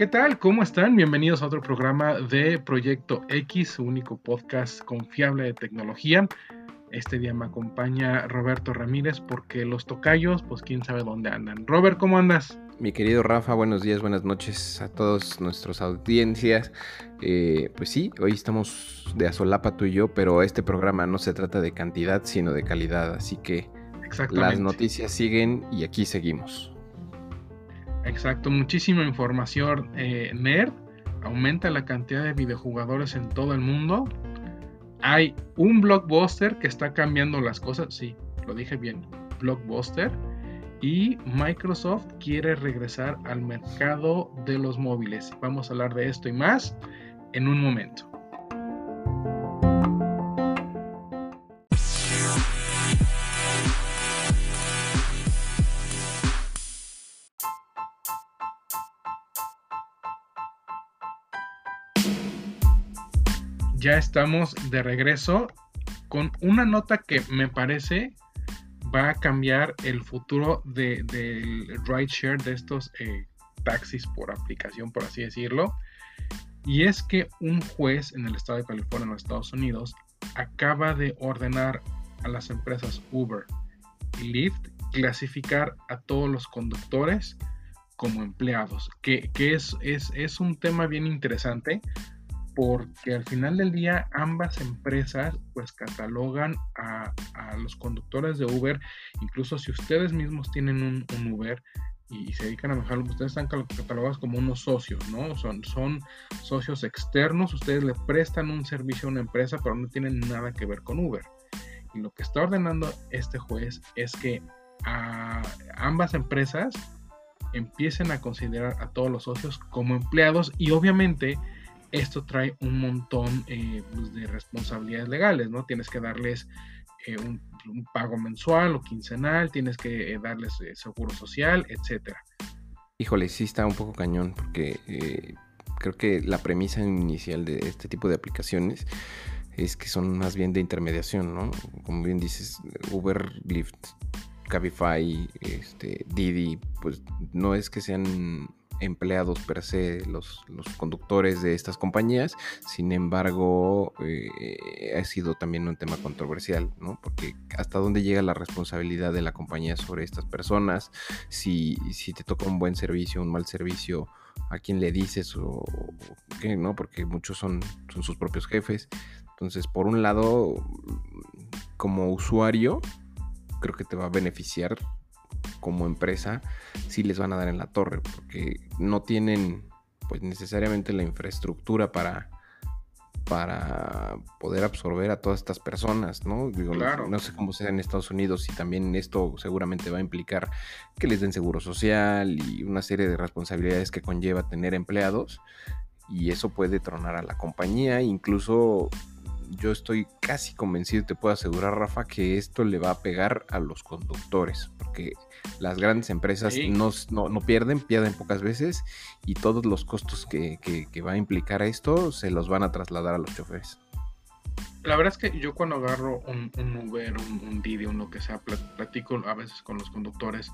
¿Qué tal? ¿Cómo están? Bienvenidos a otro programa de Proyecto X, su único podcast confiable de tecnología. Este día me acompaña Roberto Ramírez porque los tocayos, pues quién sabe dónde andan. Robert, ¿cómo andas? Mi querido Rafa, buenos días, buenas noches a todos nuestros audiencias. Eh, pues sí, hoy estamos de asolapa tú y yo, pero este programa no se trata de cantidad, sino de calidad. Así que las noticias siguen y aquí seguimos. Exacto, muchísima información eh, nerd. Aumenta la cantidad de videojugadores en todo el mundo. Hay un blockbuster que está cambiando las cosas. Sí, lo dije bien. Blockbuster. Y Microsoft quiere regresar al mercado de los móviles. Vamos a hablar de esto y más en un momento. Ya estamos de regreso con una nota que me parece va a cambiar el futuro del de, rideshare de estos eh, taxis por aplicación, por así decirlo. Y es que un juez en el estado de California, en los Estados Unidos, acaba de ordenar a las empresas Uber y Lyft clasificar a todos los conductores como empleados, que, es, es, es un tema bien interesante porque al final del día ambas empresas pues catalogan a, los conductores de Uber, incluso si ustedes mismos tienen un, Uber y, se dedican a manejarlo, ustedes están catalogados como unos socios, ¿no? Son, son socios externos, ustedes le prestan un servicio a una empresa, pero no tienen nada que ver con Uber. Y lo que está ordenando este juez es que a ambas empresas empiecen a considerar a todos los socios como empleados y obviamente esto trae un montón eh, pues, de responsabilidades legales, ¿no? Tienes que darles eh, un, pago mensual o quincenal, tienes que eh, darles seguro social, etcétera. Híjole, sí está un poco cañón, porque creo que la premisa inicial de este tipo de aplicaciones es que son más bien de intermediación, ¿no? Como bien dices, Uber, Lyft, Cabify, este, Didi, pues no es que sean empleados per se los, los conductores de estas compañías. Sin embargo, eh, ha sido también un tema controversial, ¿no? Porque hasta dónde llega la responsabilidad de la compañía sobre estas personas, si, si te toca un buen servicio, un mal servicio, a quién le dices o, qué, ¿no? Porque muchos son, son sus propios jefes. Entonces, por un lado, como usuario, creo que te va a beneficiar como empresa sí les van a dar en la torre porque no tienen pues necesariamente la infraestructura para para poder absorber a todas estas personas, ¿no? Digo, no, sé cómo sea en Estados Unidos y también esto seguramente va a implicar que les den seguro social y una serie de responsabilidades que conlleva tener empleados y eso puede tronar a la compañía, incluso yo estoy casi convencido, te puedo asegurar, Rafa, que esto le va a pegar a los conductores, porque las grandes empresas no, pierden, pierden pocas veces y todos los costos que, va a implicar esto se los van a trasladar a los choferes. La verdad es que yo cuando agarro un, Uber, un, un Didi, un lo que sea, platico a veces con los conductores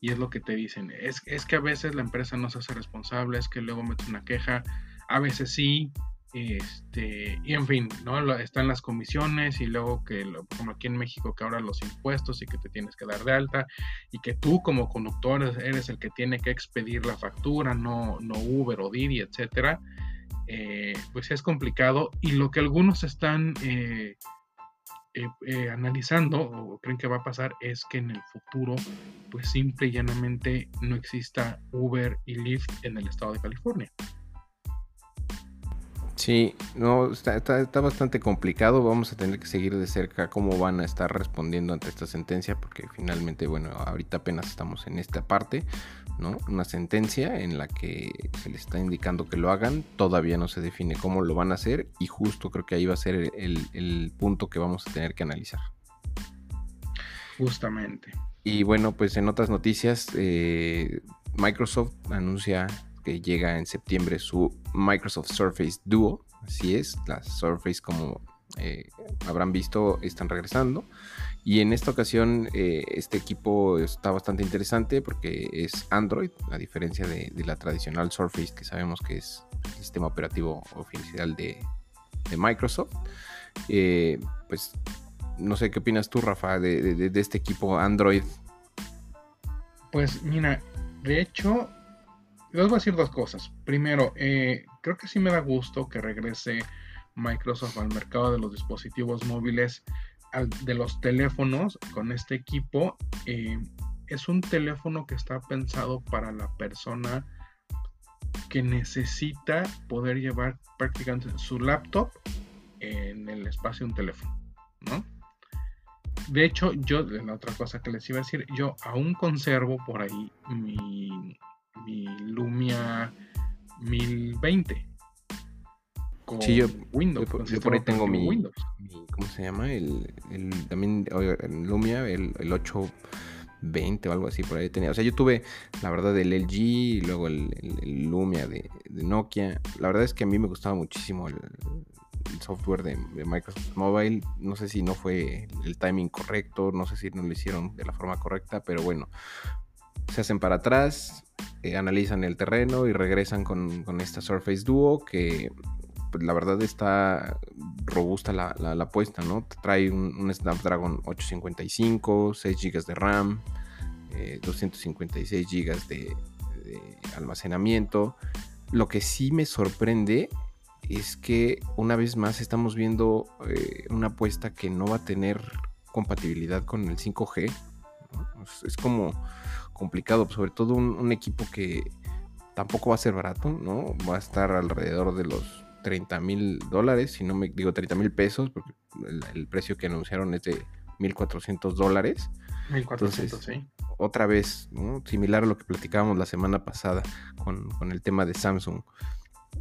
y es lo que te dicen. Es, es que a veces la empresa no se hace responsable, es que luego metes una queja, a veces sí, este, y en fin, ¿no? Están las comisiones y luego que, como aquí en México, que ahora los impuestos y que te tienes que dar de alta y que tú como conductor eres el que tiene que expedir la factura, no, no Uber o Didi, etcétera. Eh, pues es complicado y lo que algunos están eh, eh, analizando o creen que va a pasar es que en el futuro pues simple y llanamente no exista Uber y Lyft en el estado de California. Sí, no, está, bastante complicado. Vamos a tener que seguir de cerca cómo van a estar respondiendo ante esta sentencia, porque finalmente, bueno, ahorita apenas estamos en esta parte, ¿no? Una sentencia en la que se les está indicando que lo hagan, todavía no se define cómo lo van a hacer, y justo creo que ahí va a ser el, punto que vamos a tener que analizar. Justamente. Y bueno, pues en otras noticias, eh, Microsoft anuncia llega en septiembre su Microsoft Surface Duo. Así es, las Surface como eh, habrán visto están regresando Y en esta ocasión eh, este equipo está bastante interesante porque es Android, a diferencia de, la tradicional Surface que sabemos que es el sistema operativo oficial de, Microsoft. Eh, pues no sé qué opinas tú, Rafa, de, este equipo Android. Pues mira, de hecho, les voy a decir dos cosas. Primero, eh, creo que sí me da gusto que regrese Microsoft al mercado de los dispositivos móviles, de los teléfonos con este equipo. Eh, es un teléfono que está pensado para la persona que necesita poder llevar prácticamente su laptop en el espacio de un teléfono, ¿no? De hecho, yo, la otra cosa que les iba a decir, yo aún conservo por ahí mi, Lumia 1020. Con sí, yo, Windows. Yo, por ahí tengo mi, Windows. ¿Cómo se llama? El, también el Lumia, el, el 820 o algo así, por ahí tenía. O sea, yo tuve, la verdad, el LG y luego el, Lumia de, de, Nokia. La verdad es que a mí me gustaba muchísimo el, software de, Microsoft Mobile. No sé si no fue el timing correcto, no sé si no lo hicieron de la forma correcta, pero bueno, se hacen para atrás, eh, analizan el terreno y regresan con, esta Surface Duo que pues, la verdad está robusta la, apuesta, ¿no? Trae un, Snapdragon 855, 6 GB de RAM, 256 eh, GB de, de almacenamiento. Lo que sí me sorprende es que una vez más estamos viendo eh, una apuesta que no va a tener compatibilidad con el 5G. Es, como complicado, sobre todo un, equipo que tampoco va a ser barato, ¿no? Va a estar alrededor de los 30 mil dólares, si no me digo 30 mil pesos, porque el, precio que anunciaron es de 1.400 dólares. 1.400, sí. Otra vez, similar a lo que platicábamos la semana pasada con, con el tema de Samsung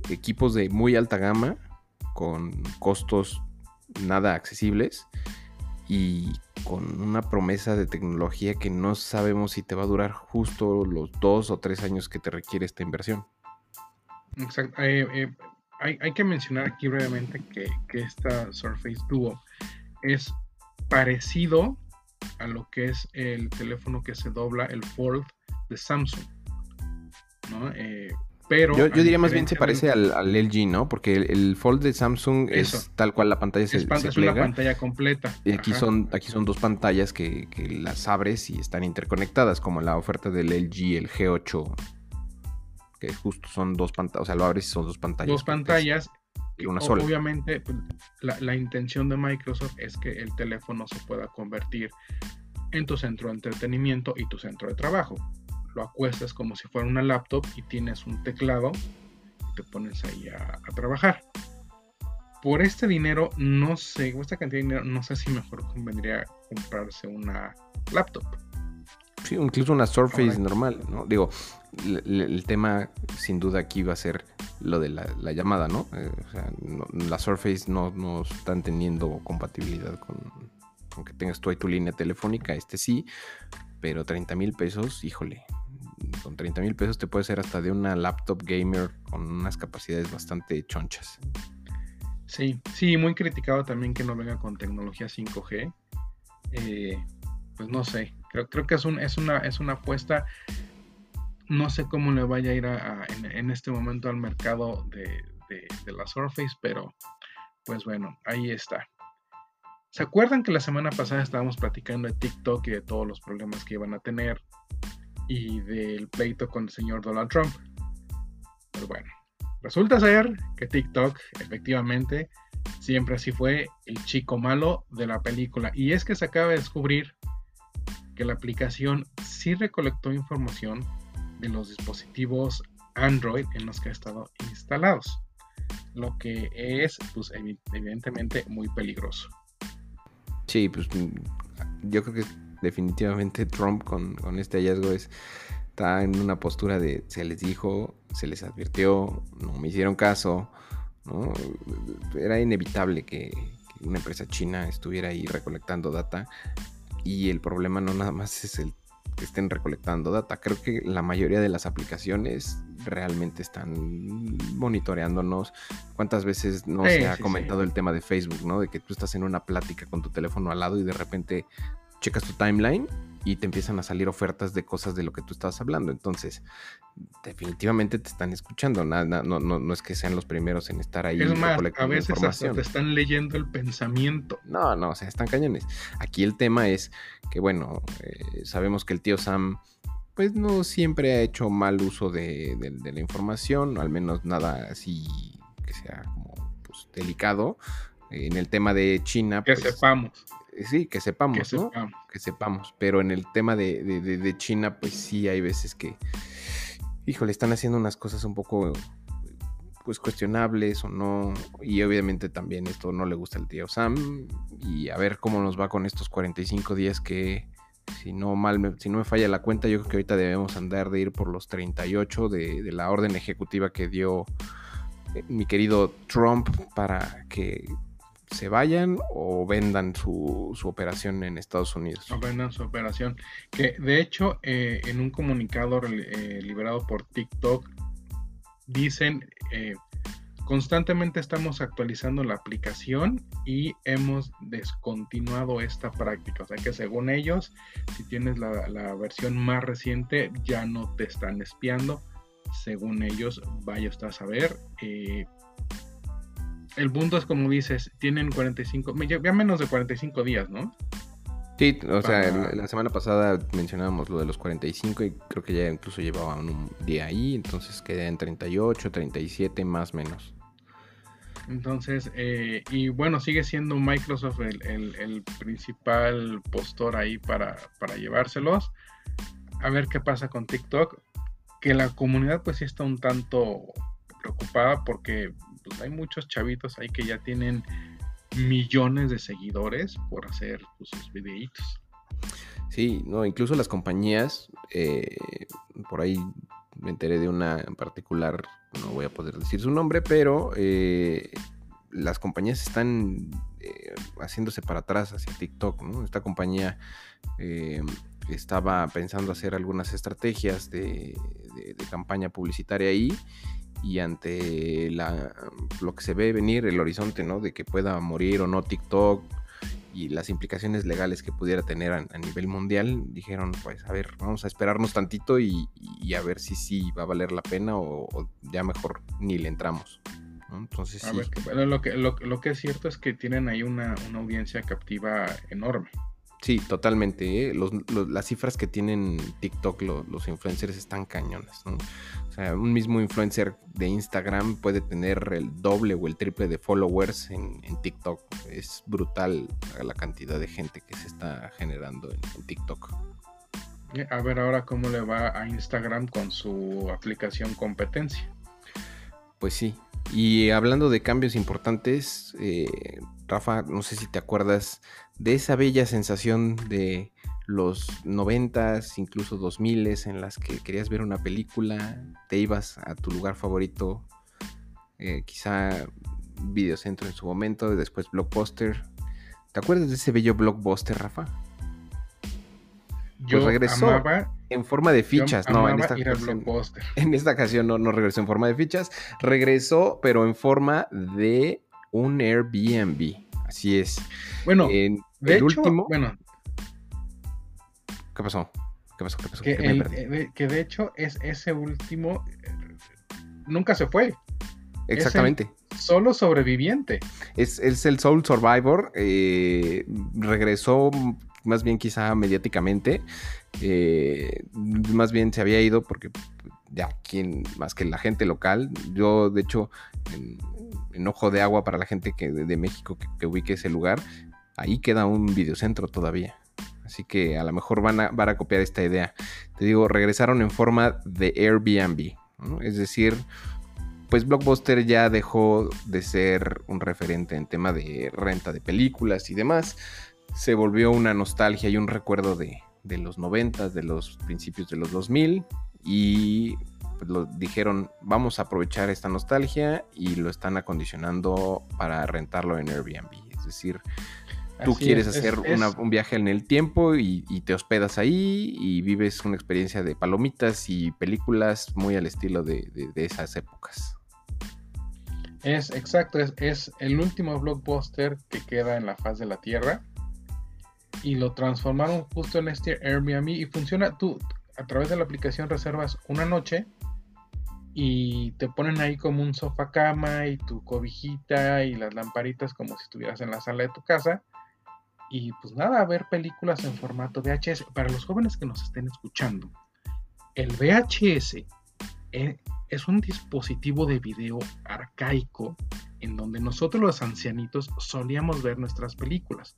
equipos de muy alta gama con costos nada accesibles y con una promesa de tecnología que no sabemos si te va a durar justo los dos o tres años que te requiere esta inversión. Exacto. Eh, eh, hay, que mencionar aquí brevemente que, que, esta Surface Duo es parecido a lo que es el teléfono que se dobla, el Fold de Samsung. ¿no? Eh, yo, diría más bien se parece al, LG, ¿no? Porque el, Fold de Samsung es tal cual la pantalla se, es, es una pantalla completa. Y aquí son, aquí son dos pantallas que, las abres y están interconectadas, como la oferta del LG, el G8, que justo son dos pantallas, o sea, lo abres y son dos pantallas. Dos pantallas. Y una sola. Obviamente, pues, la, la intención de Microsoft es que el teléfono se pueda convertir en tu centro de entretenimiento y tu centro de trabajo lo acuestas como si fuera una laptop y tienes un teclado y te pones ahí a, trabajar. Por este dinero, no sé, esta cantidad de dinero, no sé si mejor convendría comprarse una laptop. Sí, incluso una Surface normal, ¿no? Digo, el, tema sin duda aquí va a ser lo de la, llamada, ¿no? Eh, o sea, la Surface no, no están teniendo compatibilidad con, con que tengas tú ahí tu línea telefónica, este sí, pero 30 mil pesos, híjole, con 30 mil pesos te puede ser hasta de una laptop gamer con unas capacidades bastante chonchas. Sí, sí, muy criticado también que no venga con tecnología 5G. Eh, pues no sé, creo, creo que es, un, es, una, es una apuesta. No sé cómo le vaya a ir en, este momento al mercado de, de la Surface, pero pues bueno, ahí está. ¿Se acuerdan que la semana pasada estábamos platicando de TikTok y de todos los problemas que iban a tener? Y del pleito con el señor Donald Trump. Pero bueno, resulta ser que TikTok efectivamente siempre así fue el chico malo de la película. Y es que se acaba de descubrir que la aplicación sí recolectó información de los dispositivos Android en los que ha estado instalados. Lo que es, pues, evidentemente muy peligroso. Sí, pues yo creo que definitivamente Trump con, este hallazgo es, está en una postura de se les dijo, se les advirtió, no me hicieron caso, ¿no? Era inevitable que, una empresa china estuviera ahí recolectando data y el problema no nada más es el que estén recolectando data. Creo que la mayoría de las aplicaciones realmente están monitoreándonos. ¿Cuántas veces no se ha comentado el tema de Facebook, ¿no? De que tú estás en una plática con tu teléfono al lado y de repente checas tu timeline y te empiezan a salir ofertas de cosas de lo que tú estabas hablando. Entonces, definitivamente te están escuchando. Nada, no, no, no es que sean los primeros en estar ahí. Es más, a veces hasta te están leyendo el pensamiento. No, no, o sea, están cañones. Aquí el tema es que, bueno, eh, sabemos que el tío Sam pues no siempre ha hecho mal uso de, la información, al menos nada así que sea como pues, delicado. En el tema de China. Que pues, sepamos. Eh, sí, que sepamos, ¿no? Que sepamos. Pero en el tema de, China, pues sí hay veces que, híjole, están haciendo unas cosas un poco pues cuestionables o no. Y obviamente también esto no le gusta al tío Sam. Y a ver cómo nos va con estos 45 días que, si no mal me, si no me falla la cuenta, yo creo que ahorita debemos andar de ir por los 38 de, de la orden ejecutiva que dio eh, mi querido Trump para que se vayan o vendan su, su, operación en Estados Unidos. Vendan su operación. Que de hecho, eh, en un comunicado eh, liberado por TikTok, dicen Constantemente estamos actualizando la aplicación y hemos descontinuado esta práctica. O sea que según ellos, si tienes la, versión más reciente, ya no te están espiando. Según ellos, vaya usted a saber. Eh, el punto es como dices, tienen 45, ya menos de 45 días, ¿no? Sí, o sea, la semana pasada mencionábamos lo de los 45 y creo que ya incluso llevaban un día ahí, entonces queda en 38, 37 más o menos. Entonces, eh, y bueno, sigue siendo Microsoft el, principal postor ahí para, para, llevárselos. A ver qué pasa con TikTok. Que la comunidad pues sí está un tanto preocupada porque pues, hay muchos chavitos ahí que ya tienen millones de seguidores por hacer pues, sus videitos. Sí, no, incluso las compañías, eh, por ahí me enteré de una en particular, no voy a poder decir su nombre, pero eh, las compañías están eh, haciéndose para atrás hacia TikTok. Esta compañía eh, estaba pensando hacer algunas estrategias de, campaña publicitaria ahí y ante la, lo que se ve venir, el horizonte, ¿no? De que pueda morir o no TikTok, y las implicaciones legales que pudiera tener a, nivel mundial, dijeron, pues a ver, vamos a esperarnos tantito y, a ver si sí va a valer la pena o, ya mejor ni le entramos. Entonces, a ver, lo, que, lo, que es cierto es que tienen ahí una, audiencia captiva enorme. Sí, totalmente. ¿eh? las cifras que tienen TikTok los influencers están cañones. ¿no? un mismo influencer de Instagram puede tener el doble o el triple de followers en, TikTok. Es brutal la cantidad de gente que se está generando en, TikTok. Eh, a ver ahora cómo le va a Instagram con su aplicación competencia. Pues sí. Y hablando de cambios importantes, eh, Rafa, no sé si te acuerdas de esa bella sensación de los noventas, incluso dos miles, en las que querías ver una película, te ibas a tu lugar favorito, eh, quizá Videocentro en su momento, después Blockbuster. ¿Te acuerdas de ese bello Blockbuster, Rafa? Pues yo regresó en forma de fichas, no, en esta, ocasión, en esta ocasión no, no regresó en forma de fichas, regresó pero en forma de un Airbnb, así es. Bueno, en, el último, bueno, ¿Qué pasó? ¿Qué pasó? ¿Qué pasó? Que, eh, que de hecho es ese último eh, nunca se fue. Exactamente. solo sobreviviente. Es, el Soul Survivor. Eh, regresó más bien quizá mediáticamente. más bien se había ido porque ya quien más que la gente local. Yo, de hecho, en, ojo de agua para la gente que, de, México que, que ubique ese lugar, ahí queda un videocentro todavía. Así que a lo mejor van a, van a copiar esta idea. Te digo, regresaron en forma de Airbnb. Es decir, pues Blockbuster ya dejó de ser un referente en tema de renta de películas y demás. Se volvió una nostalgia y un recuerdo de, los 90, de los principios de los 2000. Y pues lo dijeron, vamos a aprovechar esta nostalgia y lo están acondicionando para rentarlo en Airbnb. Es decir, Tú quieres hacer un viaje en el tiempo y, te hospedas ahí y vives una experiencia de palomitas y películas muy al estilo de, esas épocas. Es exacto, es, el último blockbuster que queda en la faz de la Tierra. y lo transformaron justo en este Airbnb y funciona, tú a través de la aplicación reservas una noche y te ponen ahí como un sofá cama y tu cobijita y las lamparitas como si estuvieras en la sala de tu casa y pues nada, ver películas en formato VHS. Para los jóvenes que nos estén escuchando, el VHS eh, es un dispositivo de video arcaico en donde nosotros los ancianitos solíamos ver nuestras películas.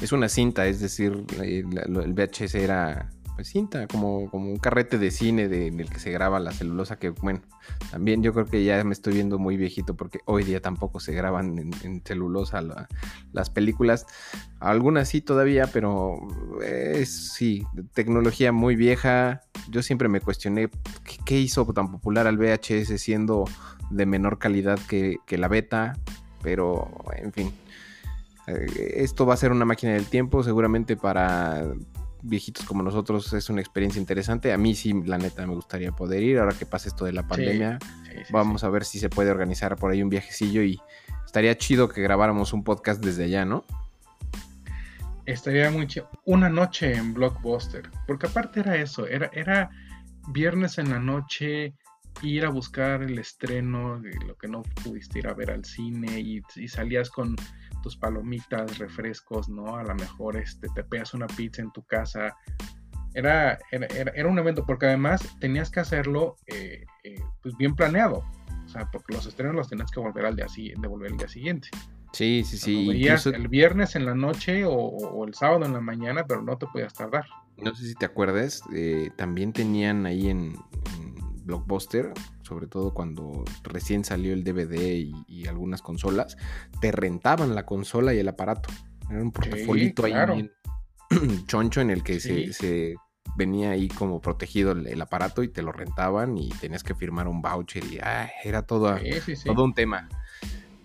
Es una cinta, es decir, el VHS era pues, cinta, como, como un carrete de cine de, en el que se graba la celulosa, que bueno, también yo creo que ya me estoy viendo muy viejito porque hoy día tampoco se graban en, celulosa las películas, algunas sí todavía, pero es sí, tecnología muy vieja, yo siempre me cuestioné qué, hizo tan popular al VHS siendo de menor calidad que, que la beta, pero en fin. Eh, esto va a ser una máquina del tiempo, seguramente para viejitos como nosotros es una experiencia interesante. A mí sí, la neta, me gustaría poder ir. Ahora que pasa esto de la pandemia, vamos a ver si se puede organizar por ahí un viajecillo y estaría chido que grabáramos un podcast desde allá, ¿no? Estaría muy chido. Una noche en Blockbuster, porque aparte era eso, era, era viernes en la noche ir a buscar el estreno de lo que no pudiste ir a ver al cine y, y salías con tus palomitas, refrescos, ¿no? A lo mejor este, te pegas una pizza en tu casa. Era, era, un evento, porque además tenías que hacerlo eh, eh, pues bien planeado. O sea, porque los estrenos los tenías que volver al día, devolver el día siguiente. Sí, sí, sí. el viernes en la noche o, el sábado en la mañana, pero no te podías tardar. No sé si te acuerdas, eh, también tenían ahí en, Blockbuster, sobre todo cuando recién salió el DVD y, algunas consolas, te rentaban la consola y el aparato. Era un portafolito ahí choncho en el que se, venía ahí como protegido el, aparato y te lo rentaban y tenías que firmar un voucher y era todo, todo un tema.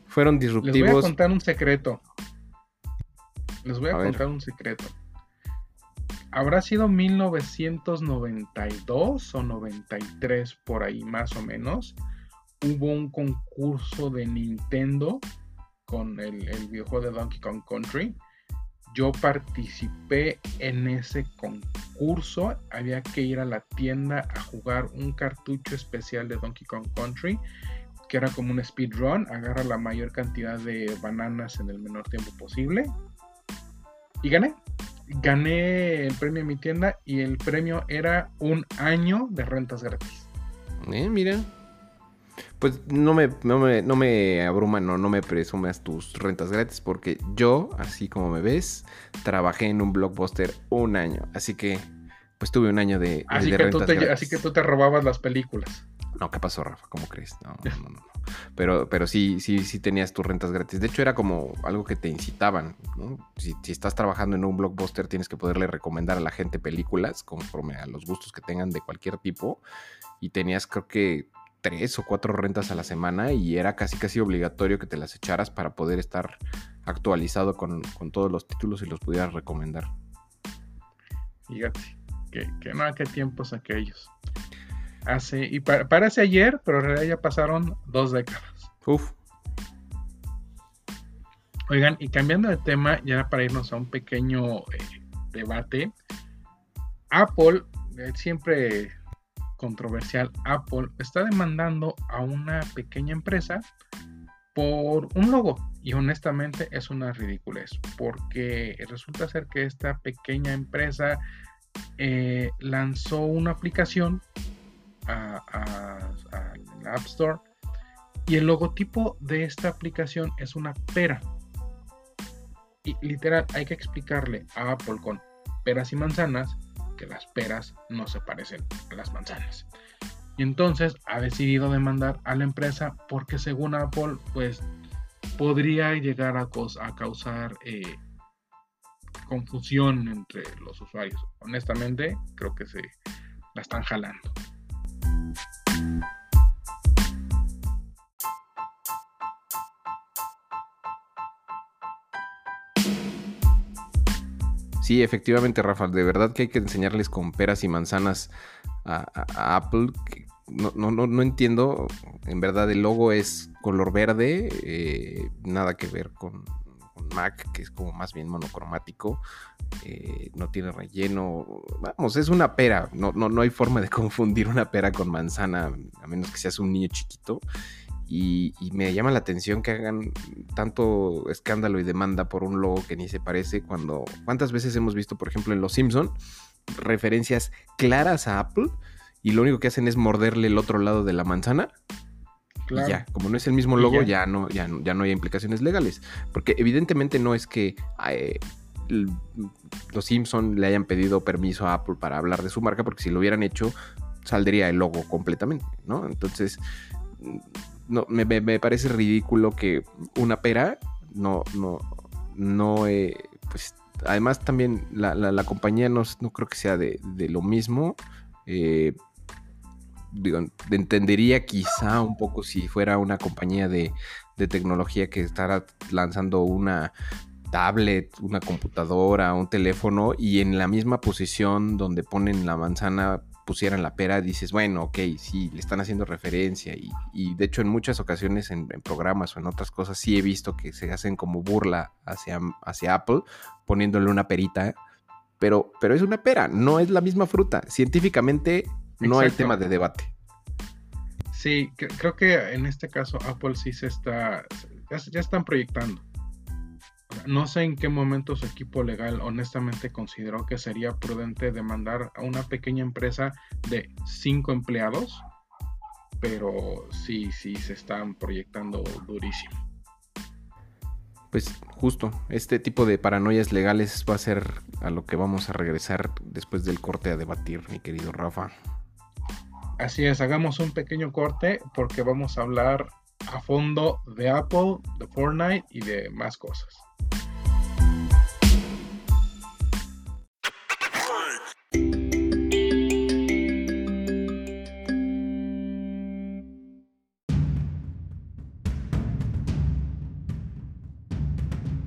Fueron disruptivos. Les voy a contar un secreto. Les voy a, contar un secreto habrá sido 1992 o 93 por ahí más o menos. Hubo un concurso de Nintendo con el, el videojuego de Donkey Kong Country. Yo participé en ese concurso. Había que ir a la tienda a jugar un cartucho especial de Donkey Kong Country, que era como un speedrun. Agarra la mayor cantidad de bananas en el menor tiempo posible. Y gané gané el premio en mi tienda y el premio era un año de rentas gratis. Eh, mira. Pues no me, no me, no me abruma, no, no me presumas tus rentas gratis, porque yo, así como me ves, trabajé en un blockbuster un año. Así que, pues tuve un año de, así que rentas tú Así que tú te robabas las películas. No, ¿qué pasó, Rafa? ¿Cómo crees? No, no, no. Pero, pero sí, sí, sí tenías tus rentas gratis. De hecho, era como algo que te incitaban. Si, estás trabajando en un blockbuster, tienes que poderle recomendar a la gente películas conforme a los gustos que tengan de cualquier tipo. Y tenías, creo que, tres o cuatro rentas a la semana y era casi casi obligatorio que te las echaras para poder estar actualizado con, todos los títulos y los pudieras recomendar. Fíjate, que, que no, qué tiempos aquellos hace, y parece ayer, pero en realidad ya pasaron dos décadas. Uf. Oigan, y cambiando de tema, ya para irnos a un pequeño eh, debate, Apple, eh, siempre controversial, Apple está demandando a una pequeña empresa por un logo. Y honestamente es una ridiculez, porque resulta ser que esta pequeña empresa eh, lanzó una aplicación a, la App Store y el logotipo de esta aplicación es una pera. Y literal, hay que explicarle a Apple con peras y manzanas que las peras no se parecen a las manzanas. Y entonces ha decidido demandar a la empresa porque según Apple, pues podría llegar a, causar eh, confusión entre los usuarios. Honestamente, creo que se la están jalando. Sí, efectivamente, Rafa, de verdad que hay que enseñarles con peras y manzanas a, Apple. No, no, no, entiendo, en verdad el logo es color verde, eh, nada que ver con, Mac, que es como más bien monocromático, eh, no tiene relleno, vamos, es una pera, no, no, no hay forma de confundir una pera con manzana, a menos que seas un niño chiquito. Y, me llama la atención que hagan tanto escándalo y demanda por un logo que ni se parece cuando cuántas veces hemos visto por ejemplo en Los Simpson referencias claras a Apple y lo único que hacen es morderle el otro lado de la manzana y ya, como no es el mismo logo, ya. no, ya, ya no hay implicaciones legales. Porque evidentemente no es que eh, los Simpson le hayan pedido permiso a Apple para hablar de su marca, porque si lo hubieran hecho, saldría el logo completamente, ¿no? Entonces, no, me, parece ridículo que una pera no, no, no, eh, pues además también la, compañía no, no, creo que sea de, lo mismo. Eh, digo, entendería quizá un poco si fuera una compañía de, de tecnología que estará lanzando una tablet, una computadora, un teléfono y en la misma posición donde ponen la manzana pusieran la pera, dices, bueno, ok, sí, le están haciendo referencia y, de hecho en muchas ocasiones en, programas o en otras cosas sí he visto que se hacen como burla hacia, hacia Apple poniéndole una perita, pero, pero es una pera, no es la misma fruta. Científicamente no hay tema de debate. Sí, creo que en este caso Apple sí se está, ya están proyectando no sé en qué momento su equipo legal honestamente consideró que sería prudente demandar a una pequeña empresa de cinco empleados, pero sí, sí se están proyectando durísimo. Pues justo, este tipo de paranoias legales va a ser a lo que vamos a regresar después del corte a debatir, mi querido Rafa. Así es, hagamos un pequeño corte porque vamos a hablar a fondo de Apple, de Fortnite y de más cosas.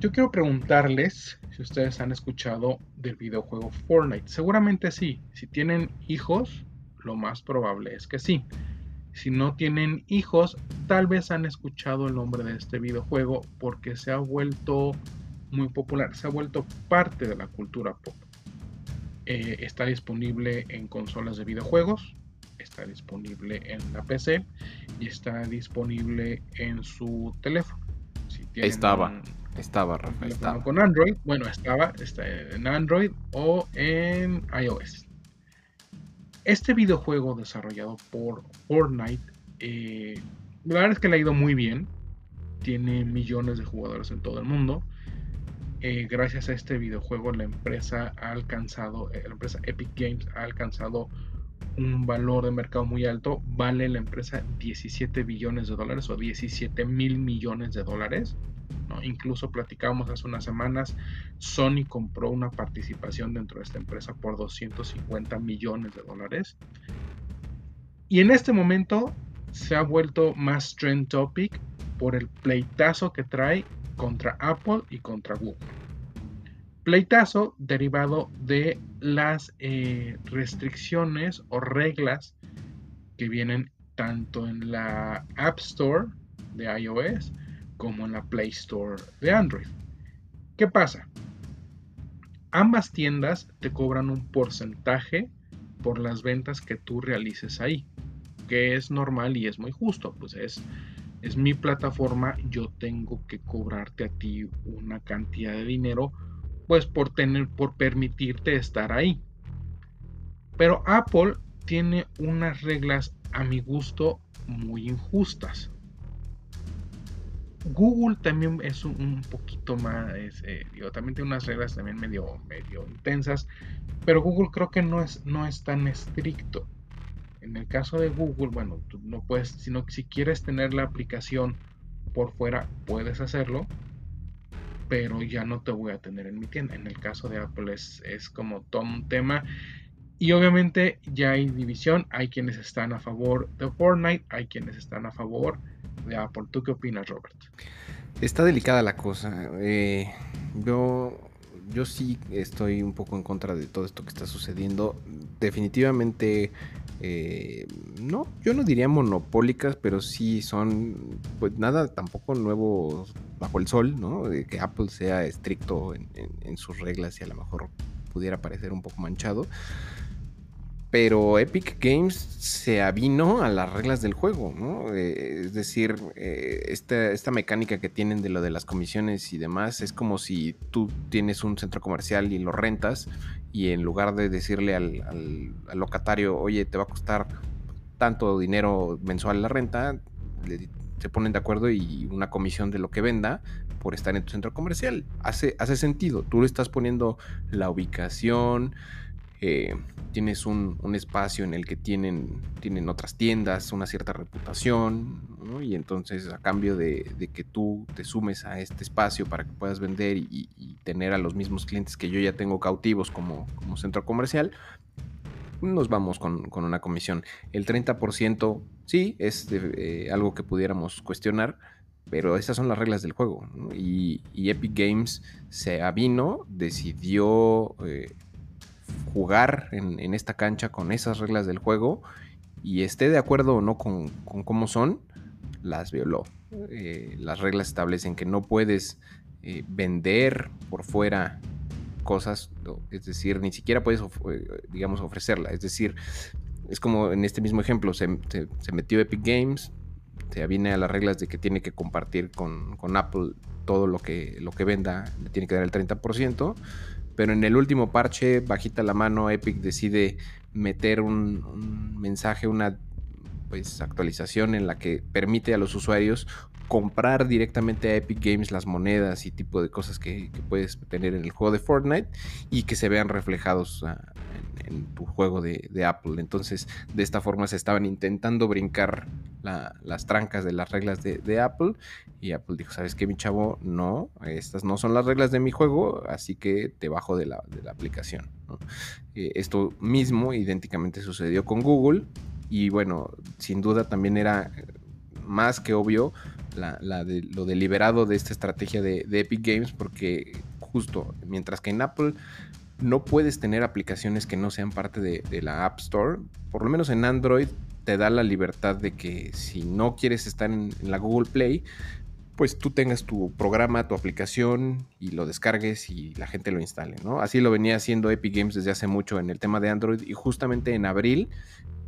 Yo quiero preguntarles si ustedes han escuchado del videojuego Fortnite. Seguramente sí. Si tienen hijos, lo más probable es que sí. Si no tienen hijos, tal vez han escuchado el nombre de este videojuego porque se ha vuelto muy popular, se ha vuelto parte de la cultura pop. Eh, está disponible en consolas de videojuegos, está disponible en la PC y está disponible en su teléfono. Si estaba. Estaba, Rafael. Estaba. Con Android, bueno, estaba está en Android o en iOS. Este videojuego desarrollado por Fortnite, eh, la verdad es que le ha ido muy bien. Tiene millones de jugadores en todo el mundo. Eh, gracias a este videojuego, la empresa ha alcanzado, eh, la empresa Epic Games ha alcanzado un valor de mercado muy alto. Vale la empresa 17 billones de dólares o 17 mil millones de dólares. Incluso platicábamos hace unas semanas, Sony compró una participación dentro de esta empresa por 250 millones de dólares. Y en este momento se ha vuelto más trend topic por el pleitazo que trae contra Apple y contra Google. Pleitazo derivado de las eh, restricciones o reglas que vienen tanto en la App Store de iOS como en la Play Store de Android. ¿Qué pasa? Ambas tiendas te cobran un porcentaje por las ventas que tú realices ahí, que es normal y es muy justo, pues es, es mi plataforma, yo tengo que cobrarte a ti una cantidad de dinero, pues por tener, por permitirte estar ahí. Pero Apple tiene unas reglas a mi gusto muy injustas. Google también es un, poquito más, eh, digo, también tiene unas reglas también medio, medio intensas, pero Google creo que no es, no es tan estricto. En el caso de Google, bueno, no puedes, sino que si quieres tener la aplicación por fuera, puedes hacerlo, pero ya no te voy a tener en mi tienda. En el caso de Apple es, es como todo un tema. Y obviamente ya hay división, hay quienes están a favor de Fortnite, hay quienes están a favor ¿Tú qué opinas, Robert? Está delicada la cosa. Eh, yo yo sí estoy un poco en contra de todo esto que está sucediendo. Definitivamente, eh, no, yo no diría monopólicas, pero sí son, pues nada, tampoco nuevo bajo el sol, ¿no? De que Apple sea estricto en sus reglas y a lo mejor pudiera parecer un poco manchado pero Epic Games se avino a las reglas del juego, ¿no? Eh, es decir, eh, esta, mecánica que tienen de lo de las comisiones y demás es como si tú tienes un centro comercial y lo rentas y en lugar de decirle al, locatario, oye, te va a costar tanto dinero mensual la renta, se ponen de acuerdo y una comisión de lo que venda por estar en tu centro comercial. Hace, hace sentido, tú le estás poniendo la ubicación, eh, tienes un, espacio en el que tienen, tienen otras tiendas, una cierta reputación, y entonces a cambio de, que tú te sumes a este espacio para que puedas vender y, tener a los mismos clientes que yo ya tengo cautivos como, como centro comercial, nos vamos con, una comisión. El 30% sí es eh, algo que pudiéramos cuestionar, pero esas son las reglas del juego. Y, Epic Games se avino, decidió... Eh, jugar en, esta cancha con esas reglas del juego y esté de acuerdo o no con, cómo son, las violó. Eh, las reglas establecen que no puedes eh, vender por fuera cosas, es decir, ni siquiera puedes, eh, digamos, ofrecerla. Es decir, es como en este mismo ejemplo, se, metió Epic Games, se viene a las reglas de que tiene que compartir con, con Apple todo lo que, lo que venda, le tiene que dar el 30%, pero en el último parche, bajita la mano, Epic decide meter un, mensaje, una pues, actualización en la que permite a los usuarios comprar directamente a Epic Games las monedas y tipo de cosas que, puedes tener en el juego de Fortnite y que se vean reflejados ah, en, tu juego de, Apple. Entonces, de esta forma se estaban intentando brincar las trancas de las reglas de, Apple y Apple dijo, ¿sabes qué, mi chavo? No, estas no son las reglas de mi juego, así que te bajo de la, aplicación. Eh, esto mismo idénticamente sucedió con Google y bueno, sin duda también era más que obvio lo deliberado de esta estrategia de, Epic Games porque justo mientras que en Apple no puedes tener aplicaciones que no sean parte de, la App Store. Por lo menos en Android te da la libertad de que si no quieres estar en, la Google Play, pues tú tengas tu programa, tu aplicación y lo descargues y la gente lo instale, ¿no? Así lo venía haciendo Epic Games desde hace mucho en el tema de Android y justamente en abril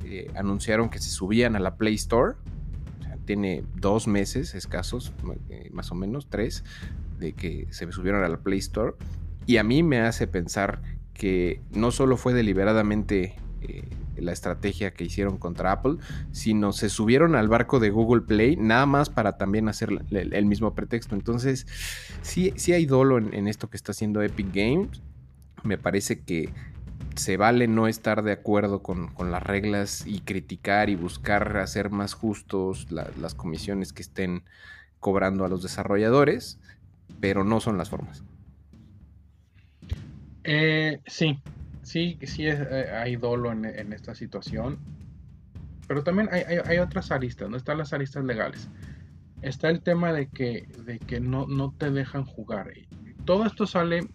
eh, anunciaron que se subían a la Play Store. tiene dos meses escasos, eh, más o menos, tres, de que se subieron a la Play Store y a mí me hace pensar que no solo fue deliberadamente eh, la estrategia que hicieron contra Apple, sino se subieron al barco de Google Play nada más para también hacer el, mismo pretexto. Entonces, sí, sí hay dolo en, esto que está haciendo Epic Games. Me parece que se vale no estar de acuerdo con, las reglas y criticar y buscar hacer más justos las comisiones que estén cobrando a los desarrolladores, pero no son las formas. Eh, sí, sí, sí eh, hay dolo en, esta situación. Pero también hay, otras aristas, ¿no? Están las aristas legales. Está el tema de que, de que no, no te dejan jugar. Todo esto sale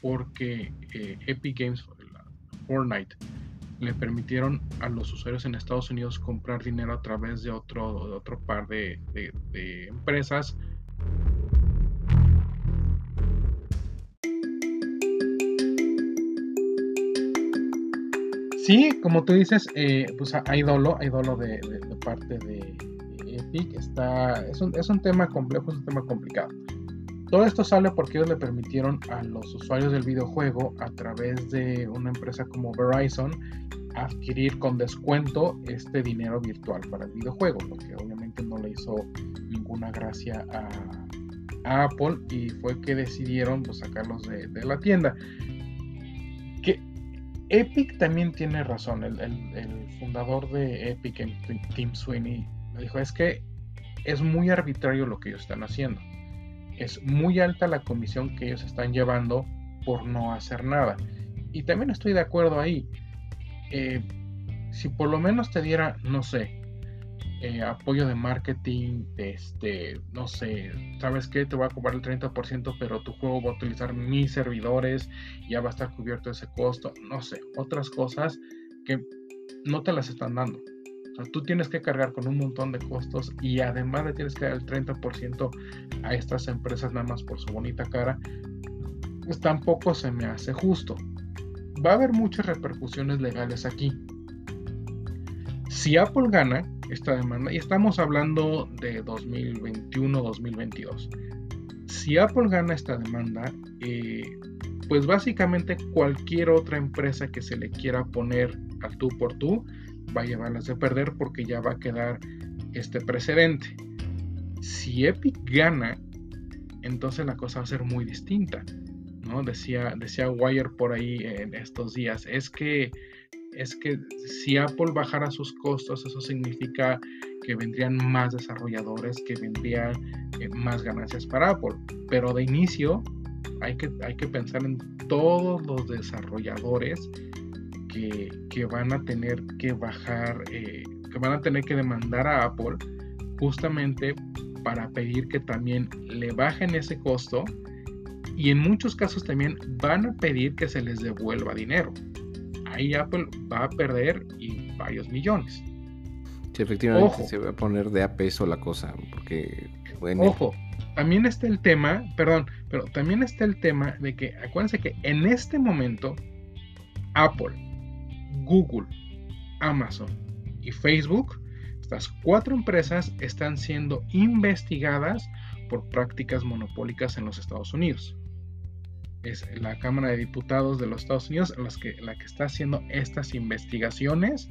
porque eh, Epic Games, Fortnite, le permitieron a los usuarios en Estados Unidos comprar dinero a través de otro, otro par de, de empresas Sí, como tú dices, eh, pues hay dolo, hay dolo de, parte de, Epic. Está, es, un, es un tema complejo, es un tema complicado. Todo esto sale porque ellos le permitieron a los usuarios del videojuego a través de una empresa como Verizon adquirir con descuento este dinero virtual para el videojuego, lo que obviamente no le hizo ninguna gracia a, Apple y fue que decidieron pues, sacarlos de, la tienda. Epic también tiene razón. El, fundador de Epic, Tim Sweeney, dijo: es que es muy arbitrario lo que ellos están haciendo. Es muy alta la comisión que ellos están llevando por no hacer nada. Y también estoy de acuerdo ahí. Eh, si por lo menos te diera, no sé, eh, apoyo de marketing, este, no sé, ¿sabes qué? Te voy a cobrar el 30%, pero tu juego va a utilizar mis servidores, ya va a estar cubierto ese costo, no sé, otras cosas que no te las están dando. Tú tienes que cargar con un montón de costos y además le tienes que dar el 30% a estas empresas nada más por su bonita cara. Pues tampoco se me hace justo. Va a haber muchas repercusiones legales aquí. Si Apple gana, esta demanda, y estamos hablando de 2021-2022. Si Apple gana esta demanda, eh, pues básicamente cualquier otra empresa que se le quiera poner al tú por tú va a llevarlas de perder porque ya va a quedar este precedente. Si Epic gana, entonces la cosa va a ser muy distinta. ¿no? Decía, decía Wire por ahí en estos días, es que es que si Apple bajara sus costos, eso significa que vendrían más desarrolladores, que vendrían eh, más ganancias para Apple. Pero de inicio hay que, hay que pensar en todos los desarrolladores que, van a tener que bajar, eh, que van a tener que demandar a Apple justamente para pedir que también le bajen ese costo y en muchos casos también van a pedir que se les devuelva dinero ahí Apple va a perder y varios millones. Sí, efectivamente se va a poner de a peso la cosa, porque... Ojo, también está el tema, perdón, pero también está el tema de que, acuérdense que en este momento, Apple, Google, Amazon y Facebook, estas cuatro empresas están siendo investigadas por prácticas monopólicas en los Estados Unidos es la Cámara de Diputados de los Estados Unidos que, la que está haciendo estas investigaciones,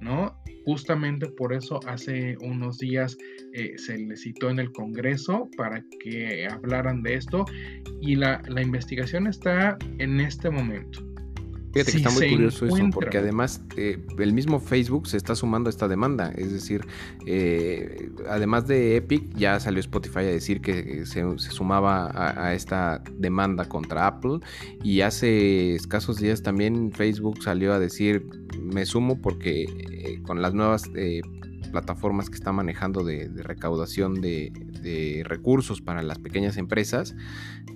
¿no? Justamente por eso hace unos días eh, se le citó en el Congreso para que hablaran de esto y la, la investigación está en este momento. Fíjate que está muy curioso eso, porque además eh, el mismo Facebook se está sumando a esta demanda. Es decir, eh, además de Epic, ya salió Spotify a decir que se, sumaba a, esta demanda contra Apple. Y hace escasos días también Facebook salió a decir, me sumo porque eh, con las nuevas plataformas que está manejando de, recaudación de, recursos para las pequeñas empresas,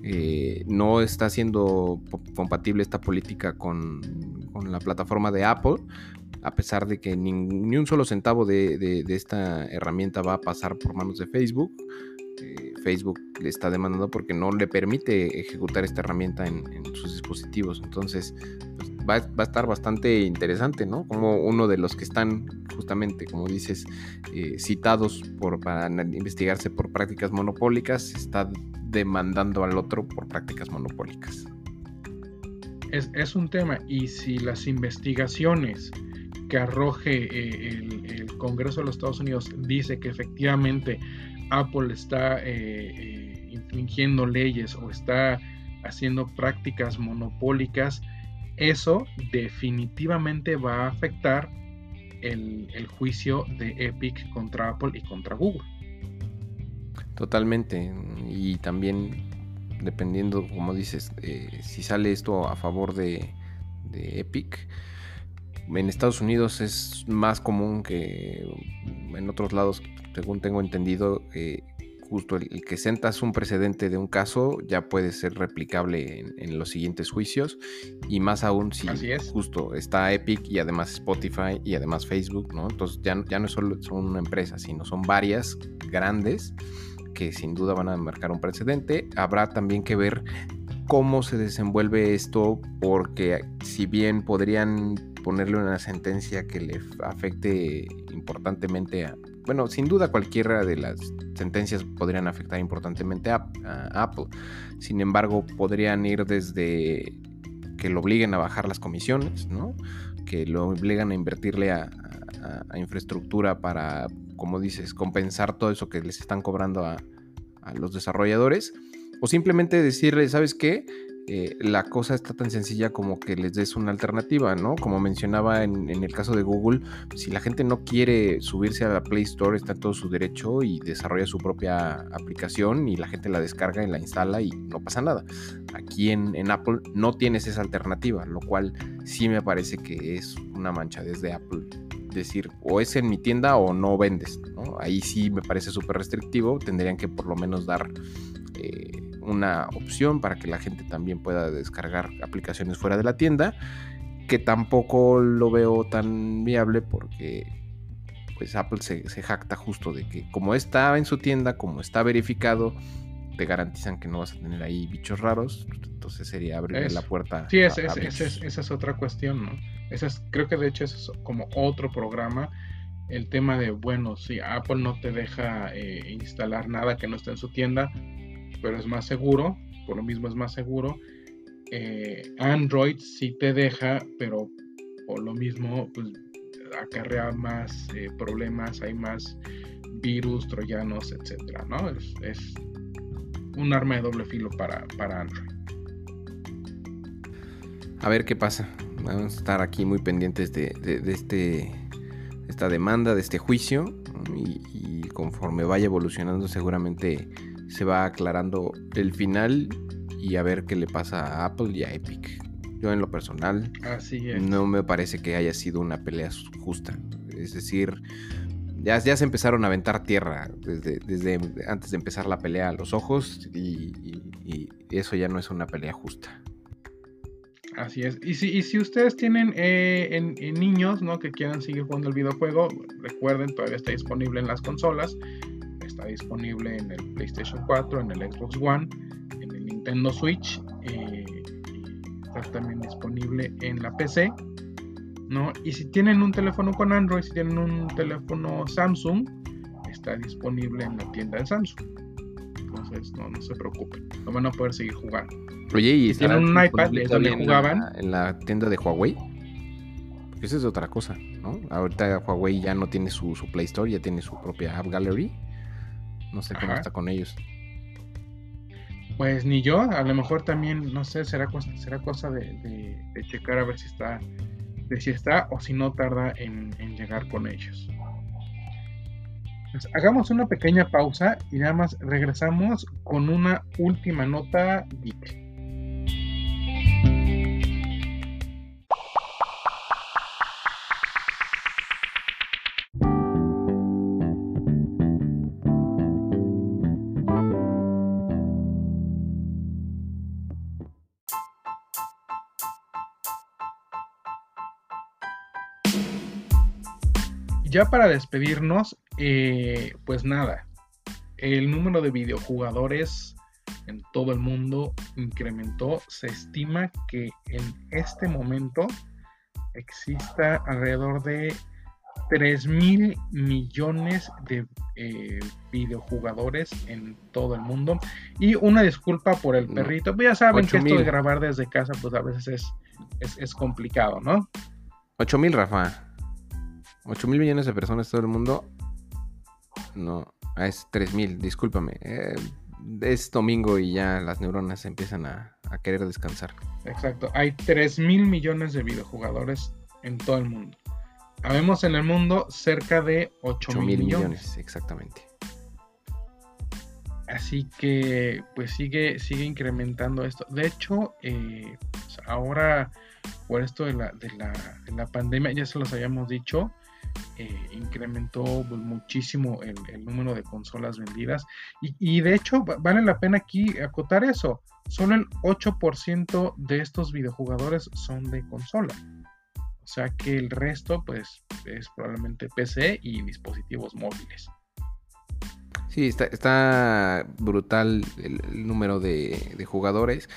eh, no está siendo compatible esta política con, la plataforma de Apple, a pesar de que ni, un solo centavo de, esta herramienta va a pasar por manos de Facebook. Eh, Facebook le está demandando porque no le permite ejecutar esta herramienta en, sus dispositivos. Entonces, pues, va, a estar bastante interesante, ¿no? Como uno de los que están justamente, como dices, eh, citados por, para investigarse por prácticas monopólicas, está demandando al otro por prácticas monopólicas. Es, un tema, y si las investigaciones que arroje eh, el, Congreso de los Estados Unidos dice que efectivamente Apple está eh, infringiendo leyes o está haciendo prácticas monopólicas, eso definitivamente va a afectar el, juicio de Epic contra Apple y contra Google. Totalmente. Y también, dependiendo, como dices, eh, si sale esto a favor de, Epic, en Estados Unidos es más común que en otros lados, según tengo entendido, eh, justo el, que sentas un precedente de un caso ya puede ser replicable en, los siguientes juicios y más aún si justo está Epic y además Spotify y además Facebook, ¿no? Entonces ya, ya no solo son una empresa, sino son varias grandes que sin duda van a marcar un precedente. Habrá también que ver cómo se desenvuelve esto porque si bien podrían ponerle una sentencia que le afecte importantemente a, bueno, sin duda cualquiera de las sentencias podrían afectar importantemente a, Apple. Sin embargo, podrían ir desde que lo obliguen a bajar las comisiones, ¿no? Que lo obligan a invertirle a, infraestructura para, como dices, compensar todo eso que les están cobrando a, a los desarrolladores. O simplemente decirle, ¿sabes qué? Eh, la cosa está tan sencilla como que les des una alternativa, ¿no? Como mencionaba en, el caso de Google, si la gente no quiere subirse a la Play Store, está en todo su derecho y desarrolla su propia aplicación y la gente la descarga y la instala y no pasa nada. Aquí en, Apple no tienes esa alternativa, lo cual sí me parece que es una mancha desde Apple decir o es en mi tienda o no vendes. Ahí sí me parece súper restrictivo. Tendrían que por lo menos dar eh, una opción para que la gente también pueda descargar aplicaciones fuera de la tienda. Que tampoco lo veo tan viable porque pues Apple se, jacta justo de que como está en su tienda, como está verificado, te garantizan que no vas a tener ahí bichos raros. Entonces sería abrir la puerta. Sí, esa es otra cuestión, ¿no? Esa es, creo que de hecho es como otro programa. El tema de, bueno, si Apple no te deja eh, instalar nada que no esté en su tienda, pero es más seguro, por lo mismo es más seguro. Eh, Android sí te deja, pero por lo mismo, pues acarrea más eh, problemas, hay más virus, troyanos, etcétera, ¿no? Es, un arma de doble filo para, para Android. A ver qué pasa. Vamos a estar aquí muy pendientes de, este, esta demanda, de este juicio. Y, conforme vaya evolucionando, seguramente se va aclarando el final y a ver qué le pasa a Apple y a Epic. Yo en lo personal no me parece que haya sido una pelea justa. Es decir, ya, ya se empezaron a aventar tierra desde, desde antes de empezar la pelea a los ojos y eso ya no es una pelea justa. Así es. Y si, y si ustedes tienen eh, en, niños ¿no? que quieran seguir jugando el videojuego, recuerden, todavía está disponible en las consolas. Está disponible en el PlayStation 4, en el Xbox One, en el Nintendo Switch. Eh, está también disponible en la PC. ¿no? Y si tienen un teléfono con Android, si tienen un teléfono Samsung, está disponible en la tienda de Samsung. Entonces no, no se preocupen, no van a poder seguir jugando. Oye, ¿y tienen un iPad donde jugaban? En la, tienda de Huawei. esa es otra cosa, ¿no? Ahorita Huawei ya no tiene su, Play Store, ya tiene su propia App Gallery. No sé cómo está con ellos. Pues ni yo, a lo mejor también, no sé, será cosa, será cosa de, checar a ver si está, de si está o si no tarda en, llegar con ellos. Pues hagamos una pequeña pausa y nada más regresamos con una última nota geek. Ya para despedirnos, eh, pues nada, el número de videojugadores en todo el mundo incrementó. Se estima que en este momento exista alrededor de 3 mil millones de eh, videojugadores en todo el mundo. Y una disculpa por el perrito. Pues ya saben que esto de grabar desde casa, pues a veces es, es, es complicado, ¿no? 8 mil, Rafa. 8 mil millones de personas en todo el mundo. No, ah, es 3 mil, discúlpame. Eh, es domingo y ya las neuronas empiezan a, querer descansar. Exacto, hay 3 mil millones de videojugadores en todo el mundo. Habemos en el mundo cerca de 8 mil millones. Exactamente. Así que pues sigue, sigue incrementando esto. De hecho, eh, pues, ahora por esto de la, de la, de la pandemia, ya se los habíamos dicho, eh, incrementó muchísimo el, número de consolas vendidas y, de hecho vale la pena aquí acotar eso, solo el 8% de estos videojugadores son de consola. O sea que el resto pues es probablemente PC y dispositivos móviles. Sí, está, brutal el, número de, jugadores.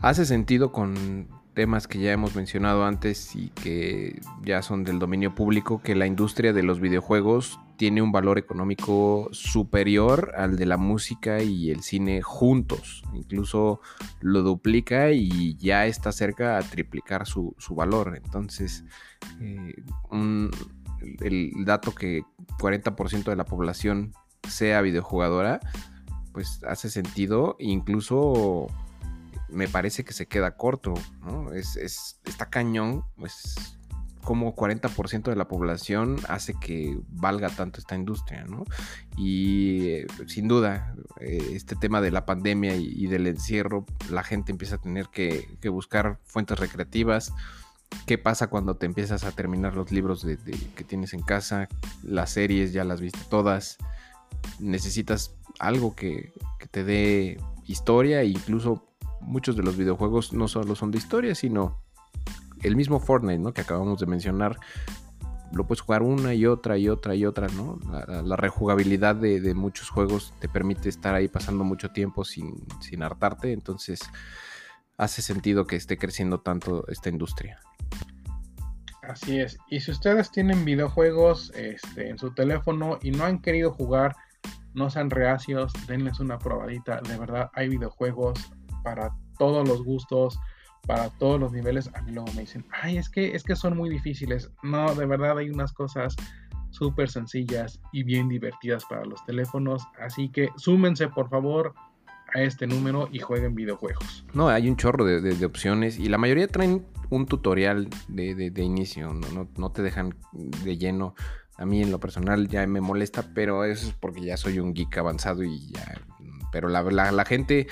Hace sentido con temas que ya hemos mencionado antes y que ya son del dominio público, que la industria de los videojuegos tiene un valor económico superior al de la música y el cine juntos. Incluso lo duplica y ya está cerca a triplicar su, valor. Entonces, eh, el dato que 40% de la población sea videojugadora, pues hace sentido. Incluso me parece que se queda corto, ¿no? Es, está cañón, pues como 40% de la población hace que valga tanto esta industria, ¿no? Y eh, sin duda, eh, este tema de la pandemia y, del encierro, la gente empieza a tener que, buscar fuentes recreativas, qué pasa cuando te empiezas a terminar los libros de, que tienes en casa, las series ya las viste todas, necesitas algo que, que te dé historia e incluso muchos de los videojuegos no solo son de historia, sino el mismo Fortnite, ¿no? Que acabamos de mencionar, lo puedes jugar una y otra y otra y otra, ¿no? La, rejugabilidad de, muchos juegos te permite estar ahí pasando mucho tiempo sin, sin hartarte, entonces hace sentido que esté creciendo tanto esta industria. Así es. Y si ustedes tienen videojuegos este, en su teléfono y no han querido jugar, no sean reacios, denles una probadita. De verdad, hay videojuegos para todos los gustos, para todos los niveles. A mí luego me dicen, ay, es que, es que son muy difíciles. No, de verdad hay unas cosas súper sencillas y bien divertidas para los teléfonos. Así que súmense, por favor, a este número y jueguen videojuegos. No, hay un chorro de, opciones y la mayoría traen un tutorial de, inicio, ¿no? ¿no? te dejan de lleno. A mí en lo personal ya me molesta, pero eso es porque ya soy un geek avanzado y ya... Pero la, la gente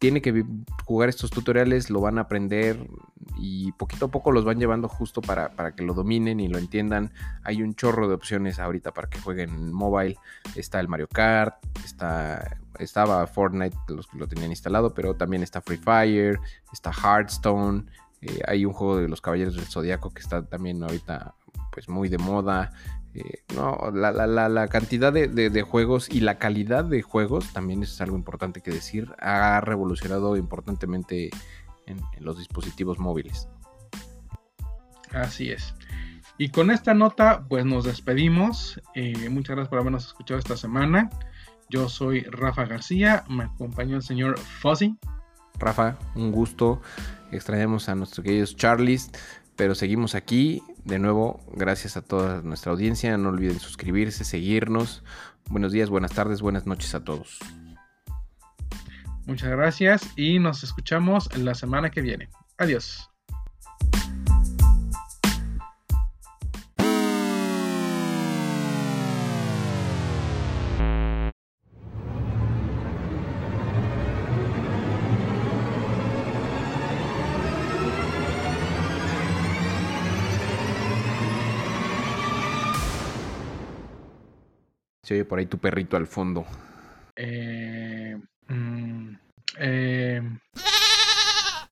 tiene que jugar estos tutoriales, lo van a aprender y poquito a poco los van llevando justo para, que lo dominen y lo entiendan. Hay un chorro de opciones ahorita para que jueguen mobile. Está el Mario Kart, está, estaba Fortnite, los que lo tenían instalado, pero también está Free Fire, está Hearthstone. Eh, hay un juego de los Caballeros del Zodiaco que está también ahorita pues muy de moda. Eh, no, la, cantidad de, juegos y la calidad de juegos también es algo importante que decir. Ha revolucionado importantemente en, los dispositivos móviles. Así es. Y con esta nota, pues nos despedimos. Eh, muchas gracias por habernos escuchado esta semana. Yo soy Rafa García, me acompañó el señor Fuzzy. Rafa, un gusto. Extrañamos a nuestros queridos Charlies, pero seguimos aquí de nuevo, gracias a toda nuestra audiencia. No olviden suscribirse, seguirnos. Buenos días, buenas tardes, buenas noches a todos. Muchas gracias y nos escuchamos la semana que viene. Adiós. Por ahí tu perrito al fondo. Eh, mm, eh,